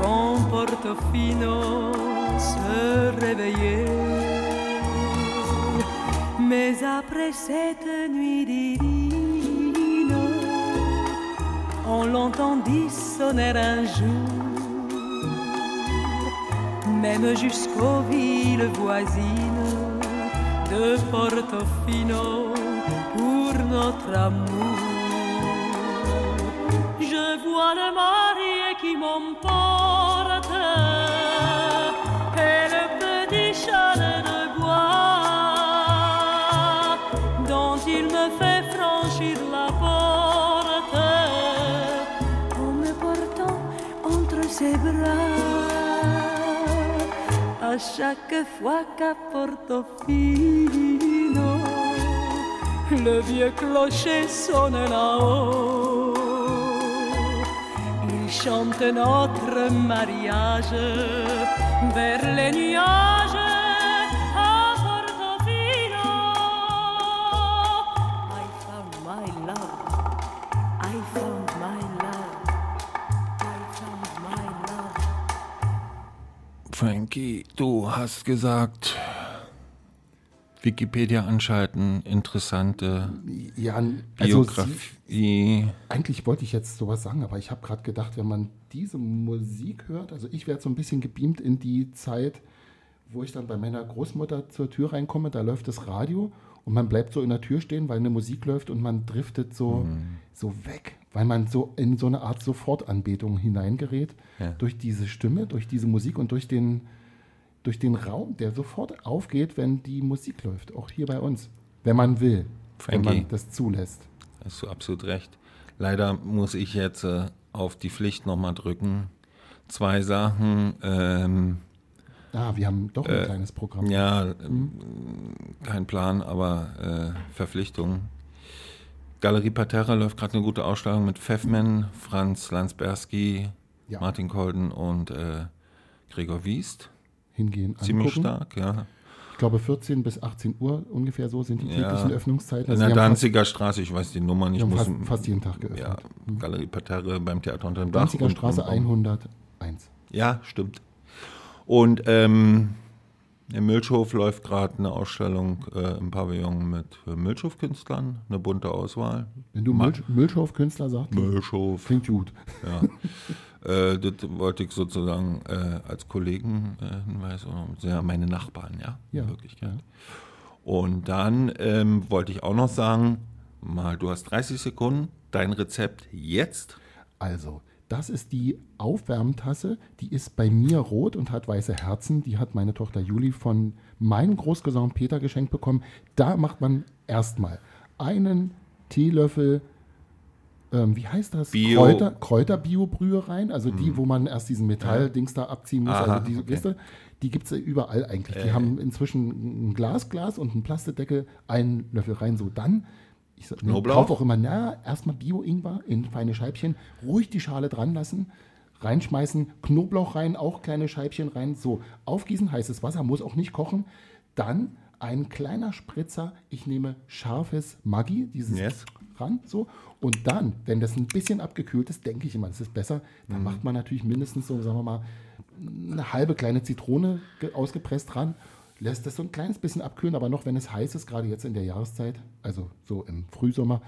quand Portofino se réveillait. Mais après cette nuit divine, on l'entendit sonner un jour, même jusqu'aux villes voisines de Portofino pour notre amour. Je vois le marié qui m'emporte et le petit chalet de bois dont il me fait franchir la porte en me portant entre ses bras. À chaque fois qu'à Portofino le vieux clocher sonne là-haut. Chante notre mariage vers les nuages à Portofino. I found my. Frankie, du hast gesagt, Wikipedia anschalten, interessante Ja, also Biografie. Eigentlich wollte ich jetzt sowas sagen, aber ich habe gerade gedacht, wenn man diese Musik hört, also ich werde so ein bisschen gebeamt in die Zeit, wo ich dann bei meiner Großmutter zur Tür reinkomme, da läuft das Radio und man bleibt so in der Tür stehen, weil eine Musik läuft und man driftet so, Mhm. so weg, weil man so in so eine Art Sofortanbetung hineingerät Ja. durch diese Stimme, durch diese Musik und durch den, durch den Raum, der sofort aufgeht, wenn die Musik läuft, auch hier bei uns, wenn man will, wenn Frankie. man das zulässt. Hast du absolut recht. Leider muss ich jetzt äh, auf die Pflicht nochmal drücken. Zwei Sachen. Ähm, Ah, wir haben doch ein äh, kleines Programm. Ja, Mhm. kein Plan, aber äh, Verpflichtung. Galerie Parterre läuft gerade eine gute Ausstellung mit Pfeffman, Franz Landsberski, Ja. Martin Kolden und äh, Gregor Wiest. Hingehen, Ziemlich angucken. stark, ja. Ich glaube 14 bis 18 Uhr ungefähr so sind die täglichen Öffnungszeiten. In Also der die haben fast- Danziger Straße, ich weiß die Nummer nicht. die muss- fast, fast jeden Tag geöffnet. Ja, Galerie Parterre beim Theater unter dem Dach. Danziger Straße und- 101. Ja, stimmt. Und ähm, im Milchhof läuft gerade eine Ausstellung äh, im Pavillon mit äh, Milchhof-Künstlern, eine bunte Auswahl. Wenn du Milch, Milchhof-Künstler sagst, Milchhof. klingt gut. Ja. äh, das wollte ich sozusagen äh, als Kollegen äh, ja meine Nachbarn, ja, Ja, in Wirklichkeit. Und dann ähm, wollte ich auch noch sagen, mal, du hast 30 Sekunden, dein Rezept jetzt. Also, das ist die Aufwärmtasse. Die ist bei mir rot und hat weiße Herzen. Die hat meine Tochter Juli von meinem Großcousin Peter geschenkt bekommen. Da macht man erstmal einen Teelöffel, ähm, wie heißt das? Bio- Kräuter, Kräuter-Bio-Brühe rein. Also die, wo man erst diesen Metalldings da abziehen muss. Aha, also diese, okay. weißt du, die gibt es überall eigentlich. Die Äh. haben inzwischen ein Glasglas und einen Plastikdeckel, einen Löffel rein. So, dann ich sag, Knoblauch? kauf auch immer, na, erstmal Bio-Ingwer in feine Scheibchen, ruhig die Schale dran lassen, reinschmeißen, Knoblauch rein, auch kleine Scheibchen rein, so aufgießen, heißes Wasser, muss auch nicht kochen. Dann ein kleiner Spritzer, ich nehme scharfes Maggi, dieses Yes. Ran, so. Und dann, wenn das ein bisschen abgekühlt ist, denke ich immer, das ist besser, dann Mhm. macht man natürlich mindestens so, sagen wir mal, eine halbe kleine Zitrone ge- ausgepresst dran, lässt das so ein kleines bisschen abkühlen, aber noch wenn es heiß ist, gerade jetzt in der Jahreszeit, also so im Frühsommer,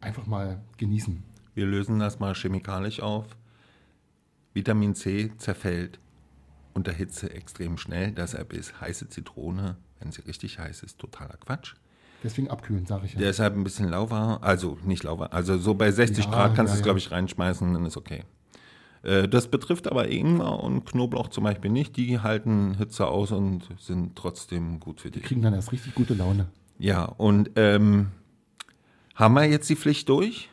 einfach mal genießen. Wir lösen das mal chemikalisch auf. Vitamin C zerfällt unter Hitze extrem schnell. Deshalb ist heiße Zitrone, wenn sie richtig heiß ist, totaler Quatsch. Deswegen abkühlen, sage ich ja. Deshalb ein bisschen lauwarm, also nicht lauwarm, also so bei 60 Ja, Grad kannst ja, du es, glaube ich, reinschmeißen, dann ist okay. Äh, Das betrifft aber Ingwer und Knoblauch zum Beispiel nicht. Die halten Hitze aus und sind trotzdem gut für Die dich. kriegen dann erst richtig gute Laune. Ja, und ähm, haben wir jetzt die Pflicht durch?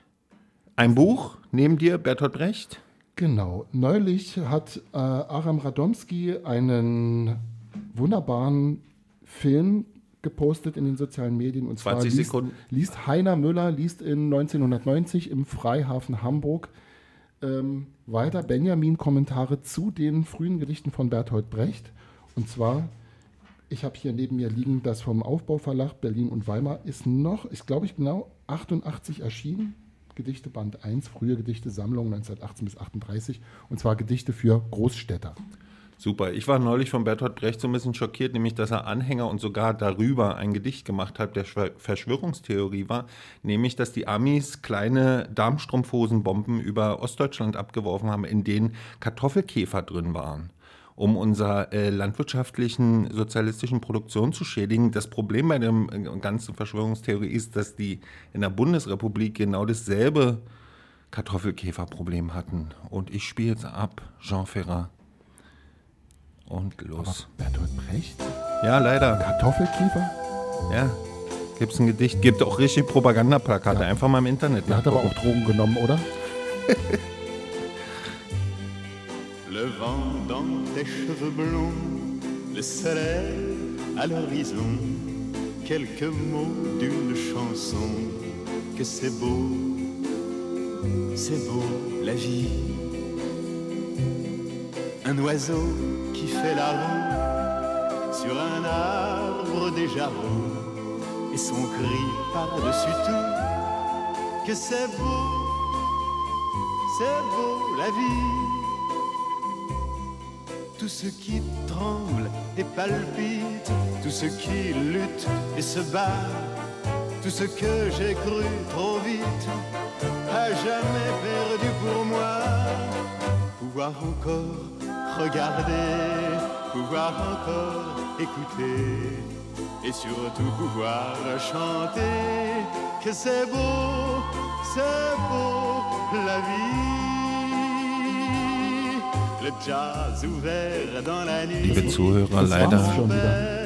Ein Buch neben dir, Bertolt Brecht? Genau. Neulich hat äh, Aram Radomski einen wunderbaren Film gepostet in den sozialen Medien. Und 20 zwar liest, Sekunden. liest Heiner Müller, liest in 1990 im Freihafen Hamburg ähm, weiter Benjamin-Kommentare zu den frühen Gedichten von Bertolt Brecht. Und zwar, ich habe hier neben mir liegen, das vom Aufbauverlag Berlin und Weimar ist noch, ist glaube ich genau 88 erschienen. Gedichte Band 1, frühe Gedichte Sammlung 1918 bis 38 und zwar Gedichte für Großstädter. Super. Ich war neulich von Bertolt Brecht so ein bisschen schockiert, nämlich dass er Anhänger und sogar darüber ein Gedicht gemacht hat, der Verschwörungstheorie war, nämlich dass die Amis kleine Darmstrumpfhosenbomben über Ostdeutschland abgeworfen haben, in denen Kartoffelkäfer drin waren um unserer äh, landwirtschaftlichen sozialistischen Produktion zu schädigen. Das Problem bei der äh, ganzen Verschwörungstheorie ist, dass die in der Bundesrepublik genau dasselbe Kartoffelkäferproblem hatten. Und ich spiele jetzt ab, Jean Ferrat. Und los. Bertolt Brecht? Ja, leider. Kartoffelkäfer? Ja. Gibt's ein Gedicht, gibt auch richtig Propagandaplakate, einfach mal im Internet. Der hat aber auch. Drogen genommen, oder? Le vent dans tes cheveux blonds, le soleil à l'horizon, quelques mots d'une chanson, que c'est beau, c'est beau la vie. Un oiseau qui fait la roue sur un arbre déjà roux, et son cri par-dessus tout, que c'est beau, c'est beau la vie tout ce qui tremble et palpite, tout ce qui lutte et se bat, tout ce que j'ai cru trop vite, à jamais perdu pour moi. Pouvoir encore regarder, pouvoir encore écouter, et surtout pouvoir chanter que c'est beau, c'est beau la vie. Liebe Zuhörer, leider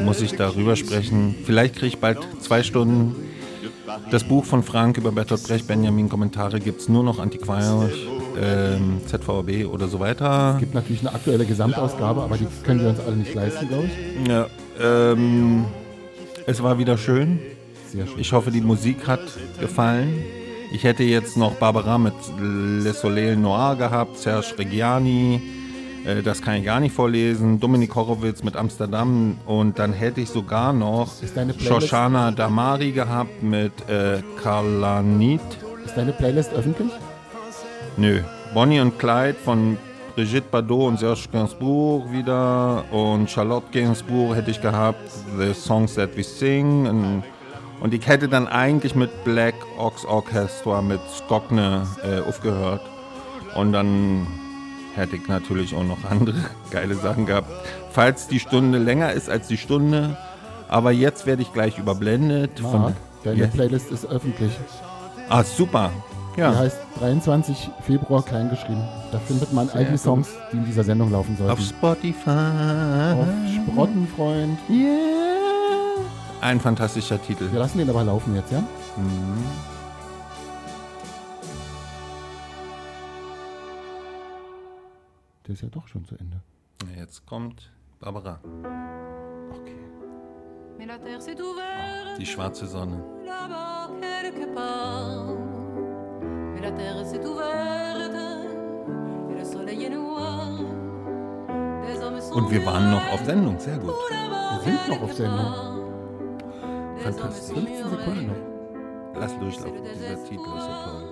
muss ich darüber sprechen. Vielleicht kriege ich bald zwei Stunden. Das Buch von Frank über Bertolt Brecht, Benjamin Kommentare gibt es nur noch antiquarisch, ähm, ZVB oder so weiter. Es gibt natürlich eine aktuelle Gesamtausgabe, aber die können wir uns alle nicht leisten, glaube ich. Ja, ähm, es war wieder schön. Sehr schön. Ich hoffe, die Musik hat gefallen. Ich hätte jetzt noch Barbara mit Le Soleil Noir gehabt, Serge Reggiani, äh, das kann ich gar nicht vorlesen, Dominik Horowitz mit Amsterdam und dann hätte ich sogar noch Shoshana Damari gehabt mit äh, Karlanit. Ist deine Playlist öffentlich? Nö. Bonnie und Clyde von Brigitte Bardot und Serge Gainsbourg wieder und Charlotte Gainsbourg hätte ich gehabt, The Songs That We Sing und, und ich hätte dann eigentlich mit Black Ox Orchestra mit Skokne äh, aufgehört und dann hätte ich natürlich auch noch andere geile Sachen gehabt. Falls die Stunde länger ist als die Stunde, aber jetzt werde ich gleich überblendet. Marc, deine Ja. Playlist ist öffentlich. Ah, super. Ja. Die heißt 23 Februar kleingeschrieben. Da findet man all Sehr die gut. Songs, die in dieser Sendung laufen sollten. Auf Spotify. Auf Sprottenfreund. Ein fantastischer Titel. Wir lassen den aber laufen jetzt, ja? Mhm. Der ist ja doch schon zu Ende. Jetzt kommt Barbara. S'est ouverte Die schwarze Sonne. Mais la terre s'est ouverte et le soleil est noir. Und wir waren noch auf Sendung. Sehr gut. Wir sind noch auf Sendung. Fantastisch. 15 Sekunden noch. Lass durchlaufen. Dieser Titel ist so toll.